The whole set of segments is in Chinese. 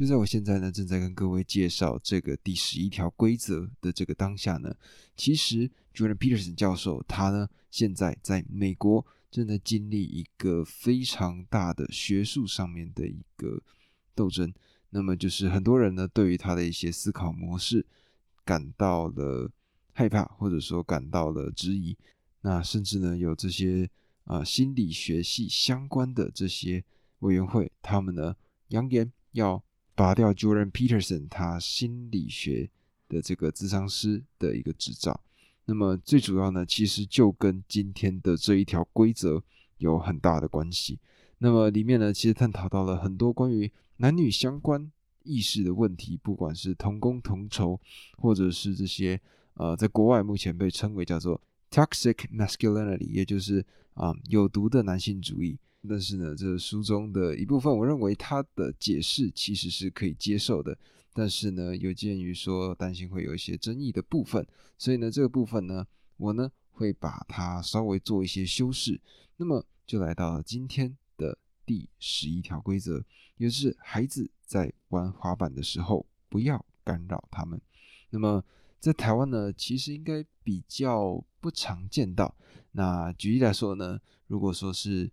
就在我现在呢，正在跟各位介绍这个第十一条规则的这个当下呢，其实 Jordan Peterson 教授他呢，现在在美国正在经历一个非常大的学术上面的一个斗争。那么就是很多人呢，对于他的一些思考模式感到了害怕，或者说感到了质疑。那甚至呢，有这些啊心理学系相关的这些委员会，他们呢扬言要。拔掉 Jordan Peterson 他心理学的这个智商师的一个执照，那么最主要呢，其实就跟今天的这一条规则有很大的关系。那么里面呢，其实探讨到了很多关于男女相关意识的问题，不管是同工同酬，或者是这些呃，在国外目前被称为叫做 toxic masculinity，也就是啊有毒的男性主义。但是呢，这书中的一部分，我认为它的解释其实是可以接受的。但是呢，有鉴于说担心会有一些争议的部分，所以呢，这个部分呢，我呢会把它稍微做一些修饰。那么就来到了今天的第十一条规则，也就是孩子在玩滑板的时候不要干扰他们。那么在台湾呢，其实应该比较不常见到。那举例来说呢，如果说是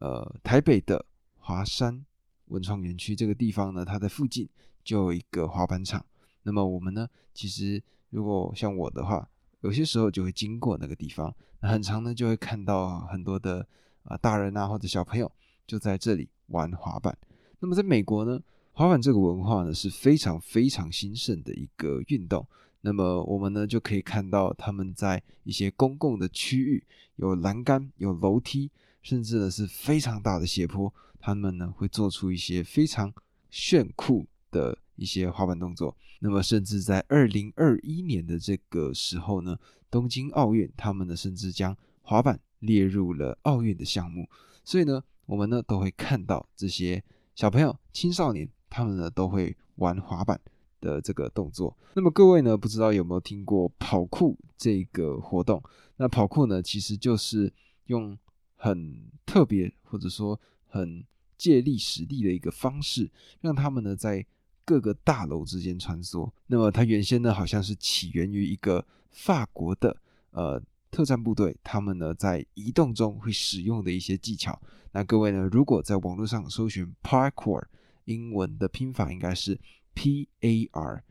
呃，台北的华山文创园区这个地方呢，它的附近就有一个滑板场。那么我们呢，其实如果像我的话，有些时候就会经过那个地方，那很长呢就会看到很多的啊大人啊或者小朋友就在这里玩滑板。那么在美国呢，滑板这个文化呢是非常非常兴盛的一个运动。那么我们呢就可以看到他们在一些公共的区域有栏杆、有楼梯。甚至呢是非常大的斜坡，他们呢会做出一些非常炫酷的一些滑板动作。那么，甚至在二零二一年的这个时候呢，东京奥运，他们呢甚至将滑板列入了奥运的项目。所以呢，我们呢都会看到这些小朋友、青少年，他们呢都会玩滑板的这个动作。那么，各位呢不知道有没有听过跑酷这个活动？那跑酷呢其实就是用很特别，或者说很借力使力的一个方式，让他们呢在各个大楼之间穿梭。那么它原先呢好像是起源于一个法国的呃特战部队，他们呢在移动中会使用的一些技巧。那各位呢，如果在网络上搜寻 parkour，英文的拼法应该是 P A R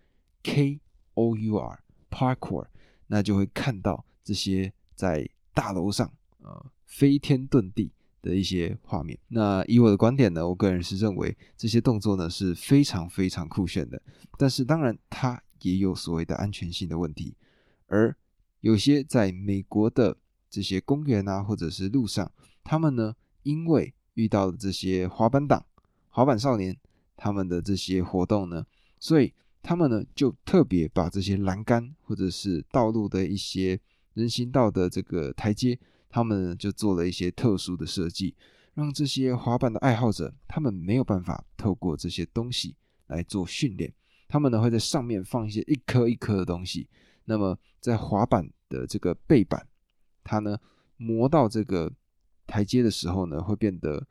K O U R parkour，那就会看到这些在大楼上呃。飞天遁地的一些画面。那以我的观点呢，我个人是认为这些动作呢是非常非常酷炫的。但是当然，它也有所谓的安全性的问题。而有些在美国的这些公园啊，或者是路上，他们呢因为遇到了这些滑板党、滑板少年他们的这些活动呢，所以他们呢就特别把这些栏杆或者是道路的一些人行道的这个台阶。他们就做了一些特殊的设计，让这些滑板的爱好者，他们没有办法透过这些东西来做训练。他们呢会在上面放一些一颗一颗的东西，那么在滑板的这个背板，它呢磨到这个台阶的时候呢，会变得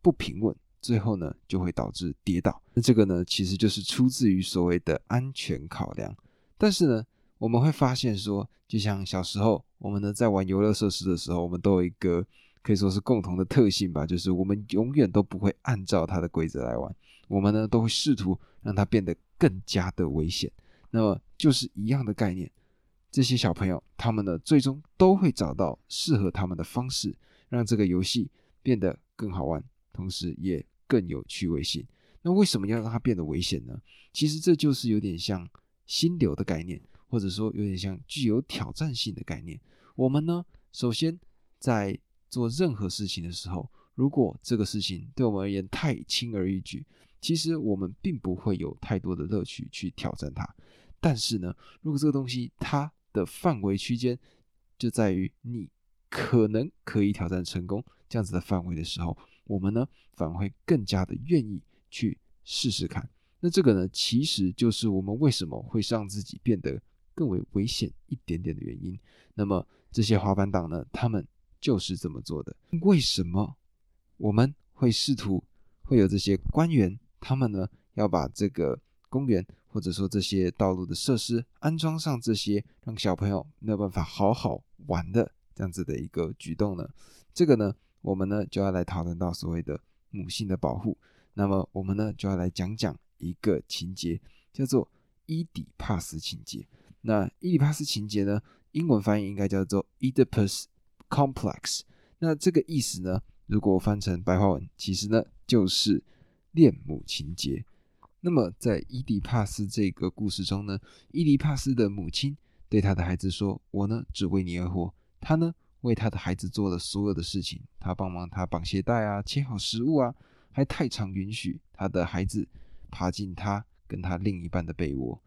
不平稳，最后呢就会导致跌倒。那这个呢其实就是出自于所谓的安全考量。但是呢，我们会发现说，就像小时候。我们呢，在玩游乐设施的时候，我们都有一个可以说是共同的特性吧，就是我们永远都不会按照它的规则来玩，我们呢都会试图让它变得更加的危险。那么就是一样的概念，这些小朋友他们呢，最终都会找到适合他们的方式，让这个游戏变得更好玩，同时也更有趣味性。那为什么要让它变得危险呢？其实这就是有点像心流的概念，或者说有点像具有挑战性的概念。我们呢，首先在做任何事情的时候，如果这个事情对我们而言太轻而易举，其实我们并不会有太多的乐趣去挑战它。但是呢，如果这个东西它的范围区间就在于你可能可以挑战成功这样子的范围的时候，我们呢反而会更加的愿意去试试看。那这个呢，其实就是我们为什么会让自己变得更为危险一点点的原因。那么。这些滑板党呢，他们就是这么做的。为什么我们会试图会有这些官员，他们呢要把这个公园或者说这些道路的设施安装上这些让小朋友没有办法好好玩的这样子的一个举动呢？这个呢，我们呢就要来讨论到所谓的母性的保护。那么我们呢就要来讲讲一个情节，叫做伊底帕斯情节。那伊底帕斯情节呢，英文翻译应该叫做 Oedipus Complex。那这个意思呢，如果翻成白话文，其实呢就是恋母情节。那么在伊底帕斯这个故事中呢，伊底帕斯的母亲对他的孩子说：“我呢只为你而活。”他呢为他的孩子做了所有的事情，他帮忙他绑鞋带啊，切好食物啊。还太常允许他的孩子爬进他跟他另一半的被窝。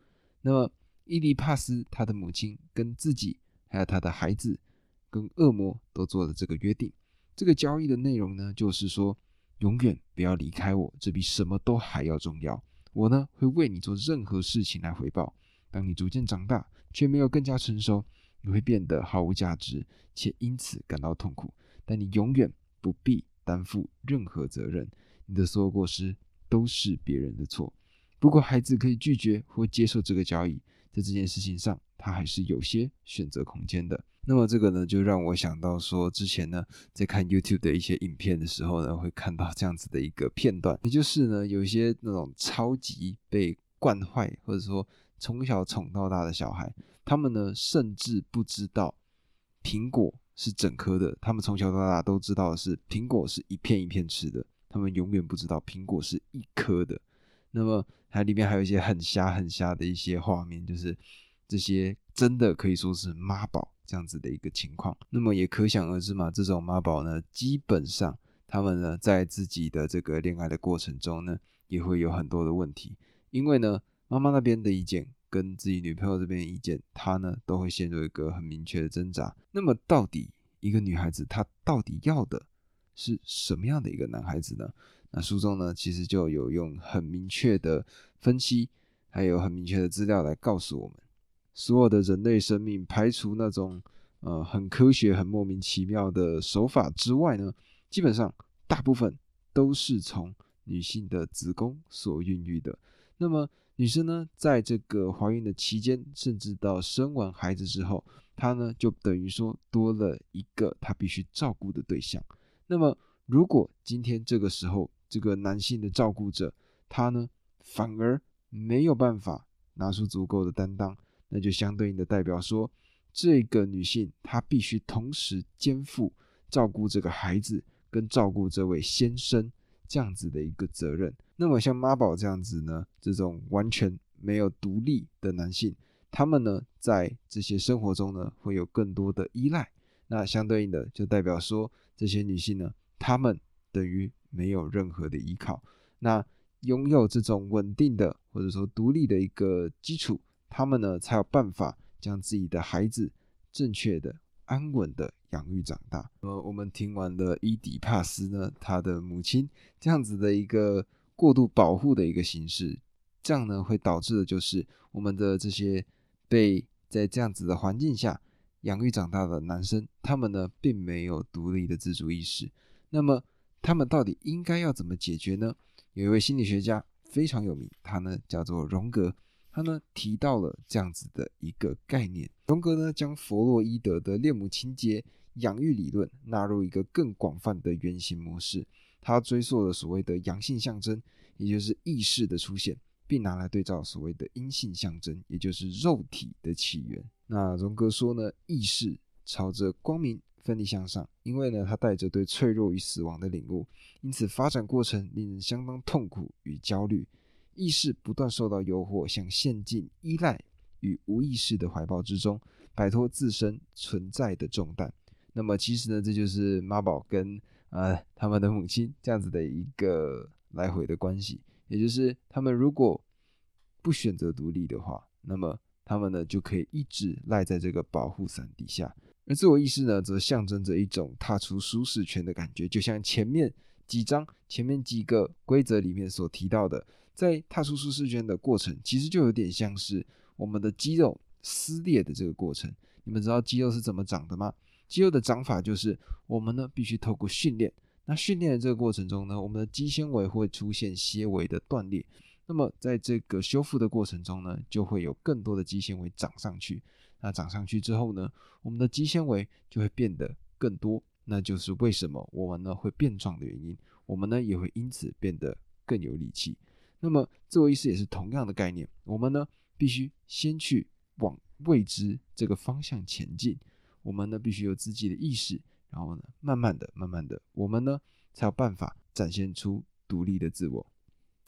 那么，伊利帕斯他的母亲跟自己还有他的孩子跟恶魔都做了这个约定。这个交易的内容呢，就是说永远不要离开我，这比什么都还要重要。我呢会为你做任何事情来回报。当你逐渐长大却没有更加成熟，你会变得毫无价值，且因此感到痛苦。但你永远不必担负任何责任。你的所有过失都是别人的错。不过，孩子可以拒绝或接受这个交易，在这件事情上，他还是有些选择空间的。那么，这个呢，就让我想到说，之前呢，在看 YouTube 的一些影片的时候呢，会看到这样子的一个片段，也就是呢，有一些那种超级被惯坏，或者说从小宠到大的小孩，他们呢，甚至不知道苹果是整颗的，他们从小到大都知道的是苹果是一片一片吃的。他们永远不知道苹果是一颗的，那么它里面还有一些很瞎很瞎的一些画面，就是这些真的可以说是妈宝这样子的一个情况。那么也可想而知嘛，这种妈宝呢，基本上他们呢在自己的这个恋爱的过程中呢，也会有很多的问题，因为呢妈妈那边的意见跟自己女朋友这边的意见，他呢都会陷入一个很明确的挣扎。那么到底一个女孩子她到底要的？是什么样的一个男孩子呢？那书中呢，其实就有用很明确的分析，还有很明确的资料来告诉我们，所有的人类生命，排除那种呃很科学、很莫名其妙的手法之外呢，基本上大部分都是从女性的子宫所孕育的。那么女生呢，在这个怀孕的期间，甚至到生完孩子之后，她呢就等于说多了一个她必须照顾的对象。那么，如果今天这个时候，这个男性的照顾者他呢，反而没有办法拿出足够的担当，那就相对应的代表说，这个女性她必须同时肩负照顾这个孩子跟照顾这位先生这样子的一个责任。那么像妈宝这样子呢，这种完全没有独立的男性，他们呢在这些生活中呢会有更多的依赖，那相对应的就代表说。这些女性呢，她们等于没有任何的依靠。那拥有这种稳定的或者说独立的一个基础，他们呢才有办法将自己的孩子正确的、安稳的养育长大。呃，我们听完了伊底帕斯呢，他的母亲这样子的一个过度保护的一个形式，这样呢会导致的就是我们的这些被在这样子的环境下。养育长大的男生，他们呢并没有独立的自主意识。那么，他们到底应该要怎么解决呢？有一位心理学家非常有名，他呢叫做荣格，他呢提到了这样子的一个概念。荣格呢将弗洛伊德的恋母情节养育理论纳入一个更广泛的原型模式，他追溯了所谓的阳性象征，也就是意识的出现。并拿来对照所谓的阴性象征，也就是肉体的起源。那荣格说呢，意识朝着光明奋力向上，因为呢，他带着对脆弱与死亡的领悟，因此发展过程令人相当痛苦与焦虑。意识不断受到诱惑，想陷进依赖与无意识的怀抱之中，摆脱自身存在的重担。那么，其实呢，这就是妈宝跟呃他们的母亲这样子的一个来回的关系。也就是他们如果不选择独立的话，那么他们呢就可以一直赖在这个保护伞底下。而自我意识呢，则象征着一种踏出舒适圈的感觉，就像前面几章、前面几个规则里面所提到的，在踏出舒适圈的过程，其实就有点像是我们的肌肉撕裂的这个过程。你们知道肌肉是怎么长的吗？肌肉的长法就是我们呢必须透过训练。那训练的这个过程中呢，我们的肌纤维会出现些微的断裂，那么在这个修复的过程中呢，就会有更多的肌纤维长上去。那长上去之后呢，我们的肌纤维就会变得更多，那就是为什么我们呢会变壮的原因。我们呢也会因此变得更有力气。那么自我意识也是同样的概念，我们呢必须先去往未知这个方向前进。我们呢必须有自己的意识，然后呢慢慢的、慢慢的，我们呢才有办法展现出独立的自我。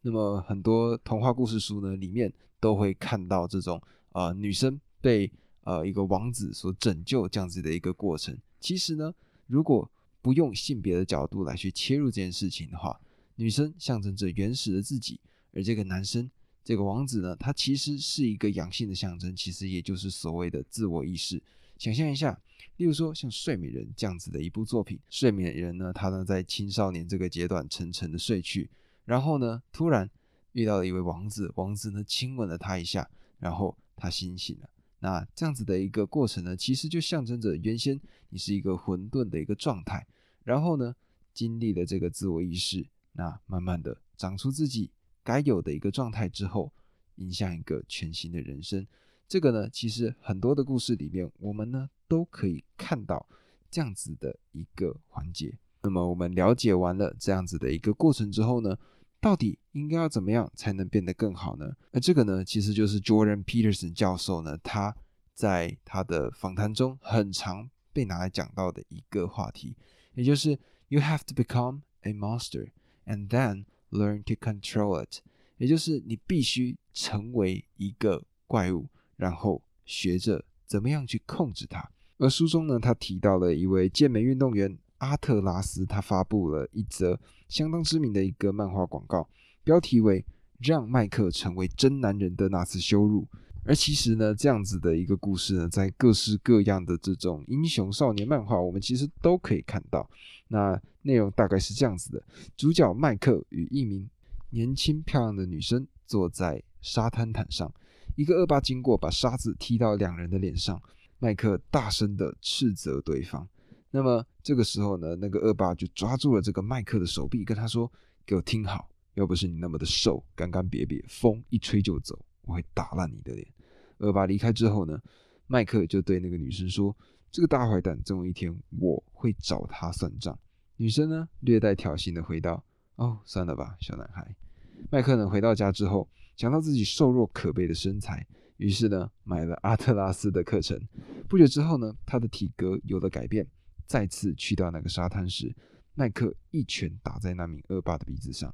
那么很多童话故事书呢里面都会看到这种呃女生被呃一个王子所拯救这样子的一个过程。其实呢，如果不用性别的角度来去切入这件事情的话，女生象征着原始的自己，而这个男生这个王子呢，他其实是一个阳性的象征，其实也就是所谓的自我意识。想象一下，例如说像《睡美人》这样子的一部作品，《睡美人》呢，她呢在青少年这个阶段沉沉的睡去。然后呢，突然遇到了一位王子，王子呢亲吻了她一下，然后她清醒了。那这样子的一个过程呢，其实就象征着原先你是一个混沌的一个状态，然后呢经历了这个自我意识，那慢慢的长出自己该有的一个状态之后，迎向一个全新的人生。这个呢，其实很多的故事里面，我们呢都可以看到这样子的一个环节。那么我们了解完了这样子的一个过程之后呢？到底应该要怎么样才能变得更好呢？那这个呢，其实就是 Jordan Peterson 教授呢，他在他的访谈中很常被拿来讲到的一个话题，也就是 You have to become a monster and then learn to control it，也就是你必须成为一个怪物，然后学着怎么样去控制它。而书中呢，他提到了一位健美运动员。阿特拉斯他发布了一则相当知名的一个漫画广告，标题为“让麦克成为真男人的那次羞辱”。而其实呢，这样子的一个故事呢，在各式各样的这种英雄少年漫画，我们其实都可以看到。那内容大概是这样子的：主角麦克与一名年轻漂亮的女生坐在沙滩毯上，一个恶霸经过，把沙子踢到两人的脸上，麦克大声的斥责对方。那么这个时候呢，那个恶霸就抓住了这个麦克的手臂，跟他说：“给我听好，要不是你那么的瘦，干干瘪瘪，风一吹就走，我会打烂你的脸。”恶霸离开之后呢，麦克就对那个女生说：“这个大坏蛋，总有一天我会找他算账。”女生呢，略带挑衅的回道：“哦，算了吧，小男孩。”麦克呢，回到家之后，想到自己瘦弱可悲的身材，于是呢，买了阿特拉斯的课程。不久之后呢，他的体格有了改变。再次去到那个沙滩时，麦克一拳打在那名恶霸的鼻子上。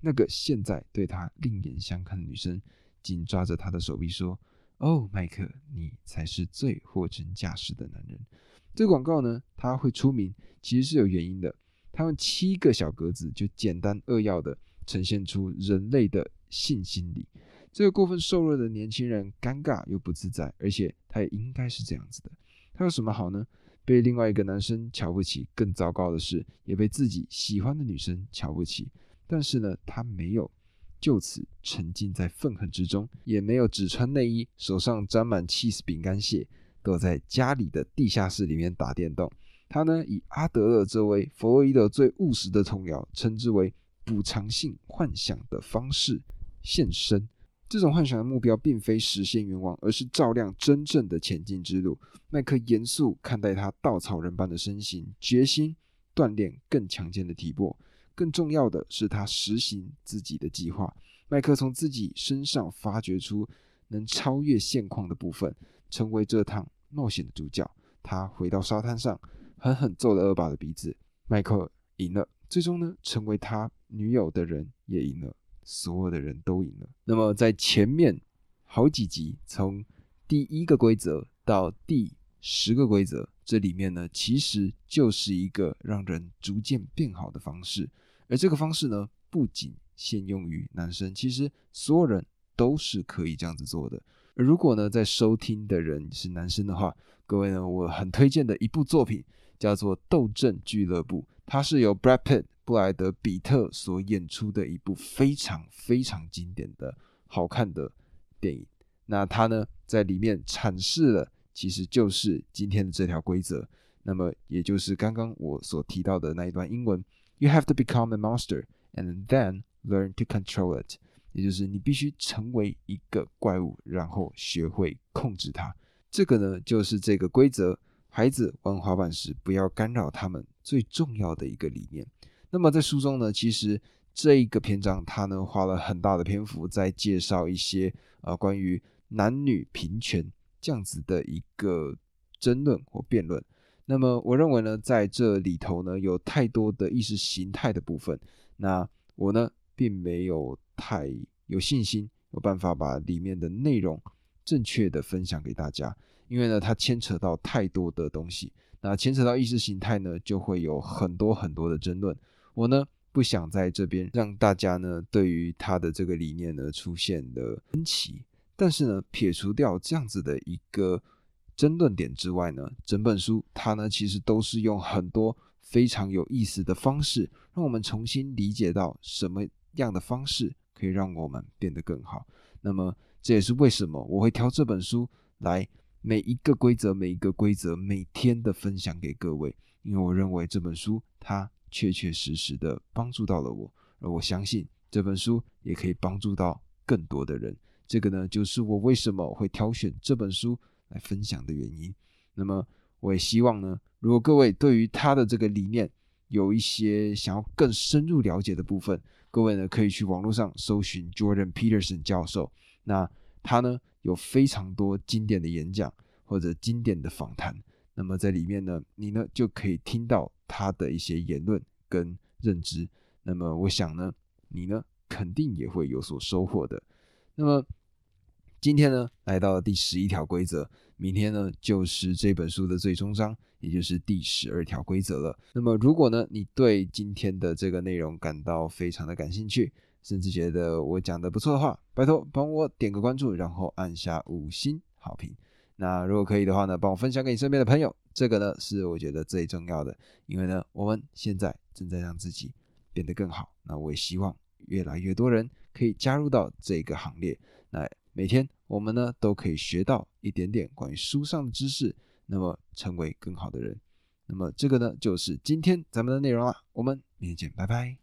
那个现在对他另眼相看的女生紧抓着他的手臂说：“哦，麦克，你才是最货真价实的男人。”这个广告呢，它会出名，其实是有原因的。他用七个小格子就简单扼要的呈现出人类的性心理。这个过分瘦弱的年轻人尴尬又不自在，而且他也应该是这样子的。他有什么好呢？被另外一个男生瞧不起，更糟糕的是，也被自己喜欢的女生瞧不起。但是呢，他没有就此沉浸在愤恨之中，也没有只穿内衣，手上沾满 cheese 饼干屑，躲在家里的地下室里面打电动。他呢，以阿德勒这位弗洛伊德最务实的童谣，称之为补偿性幻想的方式现身。这种幻想的目标并非实现愿望，而是照亮真正的前进之路。麦克严肃看待他稻草人般的身形，决心锻炼更强健的体魄。更重要的是，他实行自己的计划。麦克从自己身上发掘出能超越现况的部分，成为这趟冒险的主角。他回到沙滩上，狠狠揍了恶霸的鼻子。麦克赢了，最终呢，成为他女友的人也赢了。所有的人都赢了。那么在前面好几集，从第一个规则到第十个规则，这里面呢，其实就是一个让人逐渐变好的方式。而这个方式呢，不仅限用于男生，其实所有人都是可以这样子做的。如果呢，在收听的人是男生的话，各位呢，我很推荐的一部作品叫做《斗阵俱乐部》，它是由 Brad Pitt。布莱德·比特所演出的一部非常非常经典的好看的电影，那他呢在里面阐释了，其实就是今天的这条规则，那么也就是刚刚我所提到的那一段英文：You have to become a monster and then learn to control it。也就是你必须成为一个怪物，然后学会控制它。这个呢，就是这个规则：孩子玩滑板时不要干扰他们最重要的一个理念。那么在书中呢，其实这一个篇章它呢花了很大的篇幅在介绍一些呃关于男女平权这样子的一个争论或辩论。那么我认为呢，在这里头呢有太多的意识形态的部分，那我呢并没有太有信心有办法把里面的内容正确的分享给大家，因为呢它牵扯到太多的东西，那牵扯到意识形态呢就会有很多很多的争论。我呢不想在这边让大家呢对于他的这个理念呢出现了分歧，但是呢撇除掉这样子的一个争论点之外呢，整本书它呢其实都是用很多非常有意思的方式，让我们重新理解到什么样的方式可以让我们变得更好。那么这也是为什么我会挑这本书来每一个规则每一个规则每天的分享给各位，因为我认为这本书它。确确实实的帮助到了我，而我相信这本书也可以帮助到更多的人。这个呢，就是我为什么会挑选这本书来分享的原因。那么，我也希望呢，如果各位对于他的这个理念有一些想要更深入了解的部分，各位呢可以去网络上搜寻 Jordan Peterson 教授。那他呢有非常多经典的演讲或者经典的访谈。那么在里面呢，你呢就可以听到他的一些言论跟认知。那么我想呢，你呢肯定也会有所收获的。那么今天呢来到了第十一条规则，明天呢就是这本书的最终章，也就是第十二条规则了。那么如果呢你对今天的这个内容感到非常的感兴趣，甚至觉得我讲的不错的话，拜托帮我点个关注，然后按下五星好评。那如果可以的话呢，帮我分享给你身边的朋友，这个呢是我觉得最重要的，因为呢我们现在正在让自己变得更好。那我也希望越来越多人可以加入到这个行列。那每天我们呢都可以学到一点点关于书上的知识，那么成为更好的人。那么这个呢就是今天咱们的内容了，我们明天见，拜拜。